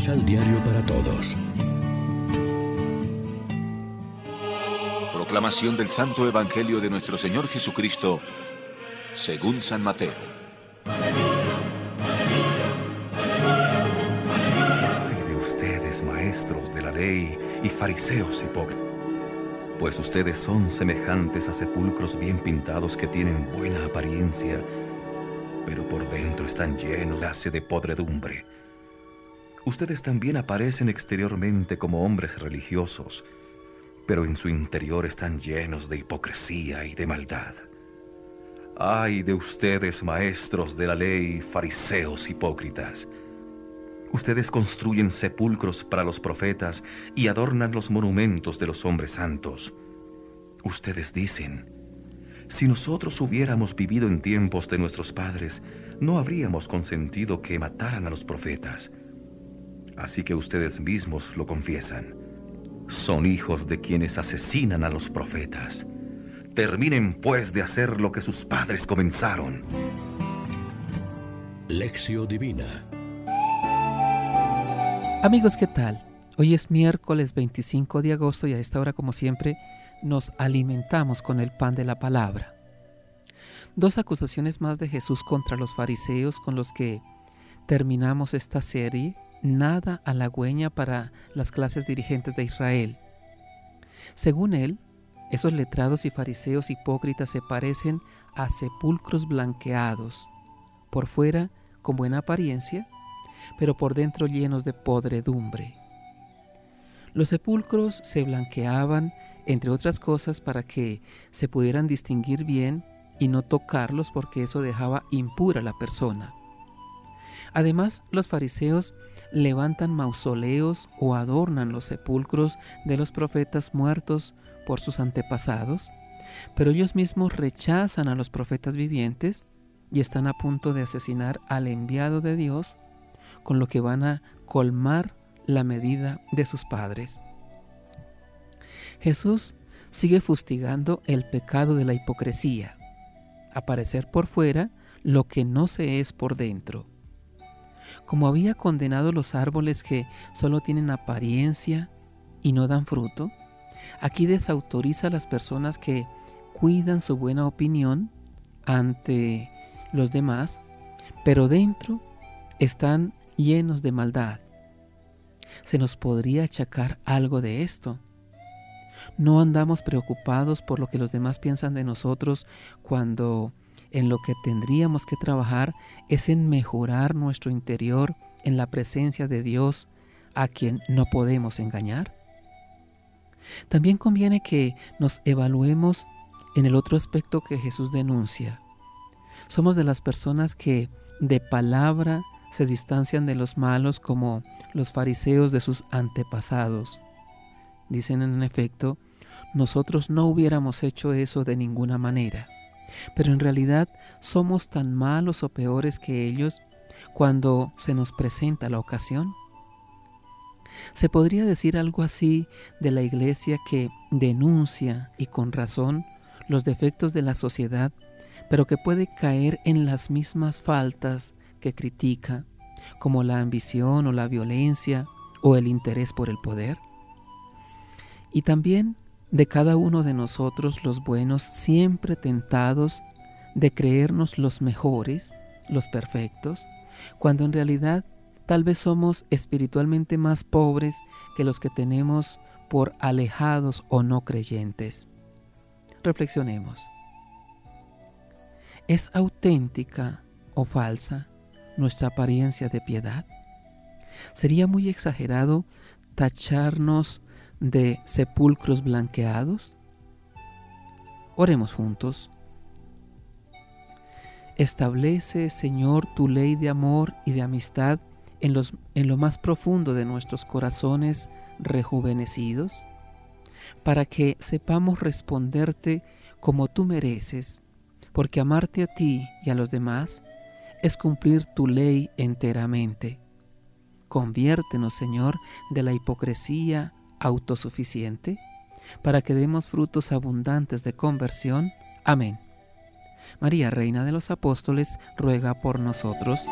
Misal Diario para Todos. Proclamación del Santo Evangelio de nuestro Señor Jesucristo, según San Mateo. Ay de ustedes, maestros de la ley y fariseos hipócritas, pues ustedes son semejantes a sepulcros bien pintados que tienen buena apariencia, pero por dentro están llenos de de podredumbre. Ustedes también aparecen exteriormente como hombres religiosos, pero en su interior están llenos de hipocresía y de maldad. Ay de ustedes, maestros de la ley, fariseos hipócritas. Ustedes construyen sepulcros para los profetas y adornan los monumentos de los hombres santos. Ustedes dicen, si nosotros hubiéramos vivido en tiempos de nuestros padres, no habríamos consentido que mataran a los profetas. Así que ustedes mismos lo confiesan. Son hijos de quienes asesinan a los profetas. Terminen pues de hacer lo que sus padres comenzaron. Lección Divina Amigos, ¿qué tal? Hoy es miércoles 25 de agosto y a esta hora, como siempre, nos alimentamos con el pan de la palabra. Dos acusaciones más de Jesús contra los fariseos con los que terminamos esta serie, nada halagüeña para las clases dirigentes de Israel. Según él, esos letrados y fariseos hipócritas se parecen a sepulcros blanqueados, por fuera con buena apariencia, pero por dentro llenos de podredumbre. Los sepulcros se blanqueaban entre otras cosas para que se pudieran distinguir bien y no tocarlos porque eso dejaba impura la persona. Además, los fariseos levantan mausoleos o adornan los sepulcros de los profetas muertos por sus antepasados, pero ellos mismos rechazan a los profetas vivientes y están a punto de asesinar al enviado de Dios, con lo que van a colmar la medida de sus padres. Jesús sigue fustigando el pecado de la hipocresía, aparecer por fuera lo que no se es por dentro. Como había condenado los árboles que solo tienen apariencia y no dan fruto, aquí desautoriza a las personas que cuidan su buena opinión ante los demás, pero dentro están llenos de maldad. Se nos podría achacar algo de esto no andamos preocupados por lo que los demás piensan de nosotros cuando en lo que tendríamos que trabajar es en mejorar nuestro interior en la presencia de Dios a quien no podemos engañar. También conviene que nos evaluemos en el otro aspecto que Jesús denuncia. Somos de las personas que de palabra se distancian de los malos como los fariseos de sus antepasados. Dicen en efecto, nosotros no hubiéramos hecho eso de ninguna manera. Pero en realidad somos tan malos o peores que ellos cuando se nos presenta la ocasión. Se podría decir algo así de la iglesia que denuncia y con razón los defectos de la sociedad, pero que puede caer en las mismas faltas que critica, como la ambición o la violencia o el interés por el poder. Y también de cada uno de nosotros los buenos, siempre tentados de creernos los mejores, los perfectos, cuando en realidad tal vez somos espiritualmente más pobres que los que tenemos por alejados o no creyentes. Reflexionemos. ¿Es auténtica o falsa nuestra apariencia de piedad? Sería muy exagerado tacharnos de sepulcros blanqueados? Oremos juntos. Establece, Señor, tu ley de amor y de amistad en, los, en lo más profundo de nuestros corazones rejuvenecidos, para que sepamos responderte como tú mereces, porque amarte a ti y a los demás es cumplir tu ley enteramente. Conviértenos, Señor, de la hipocresía autosuficiente para que demos frutos abundantes de conversión. Amén. María, Reina de los Apóstoles, ruega por nosotros.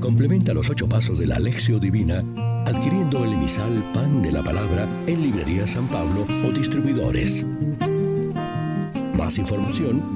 Complementa los ocho pasos de la Alexio Divina adquiriendo el emisal Pan de la Palabra en Librería San Pablo o Distribuidores. Más información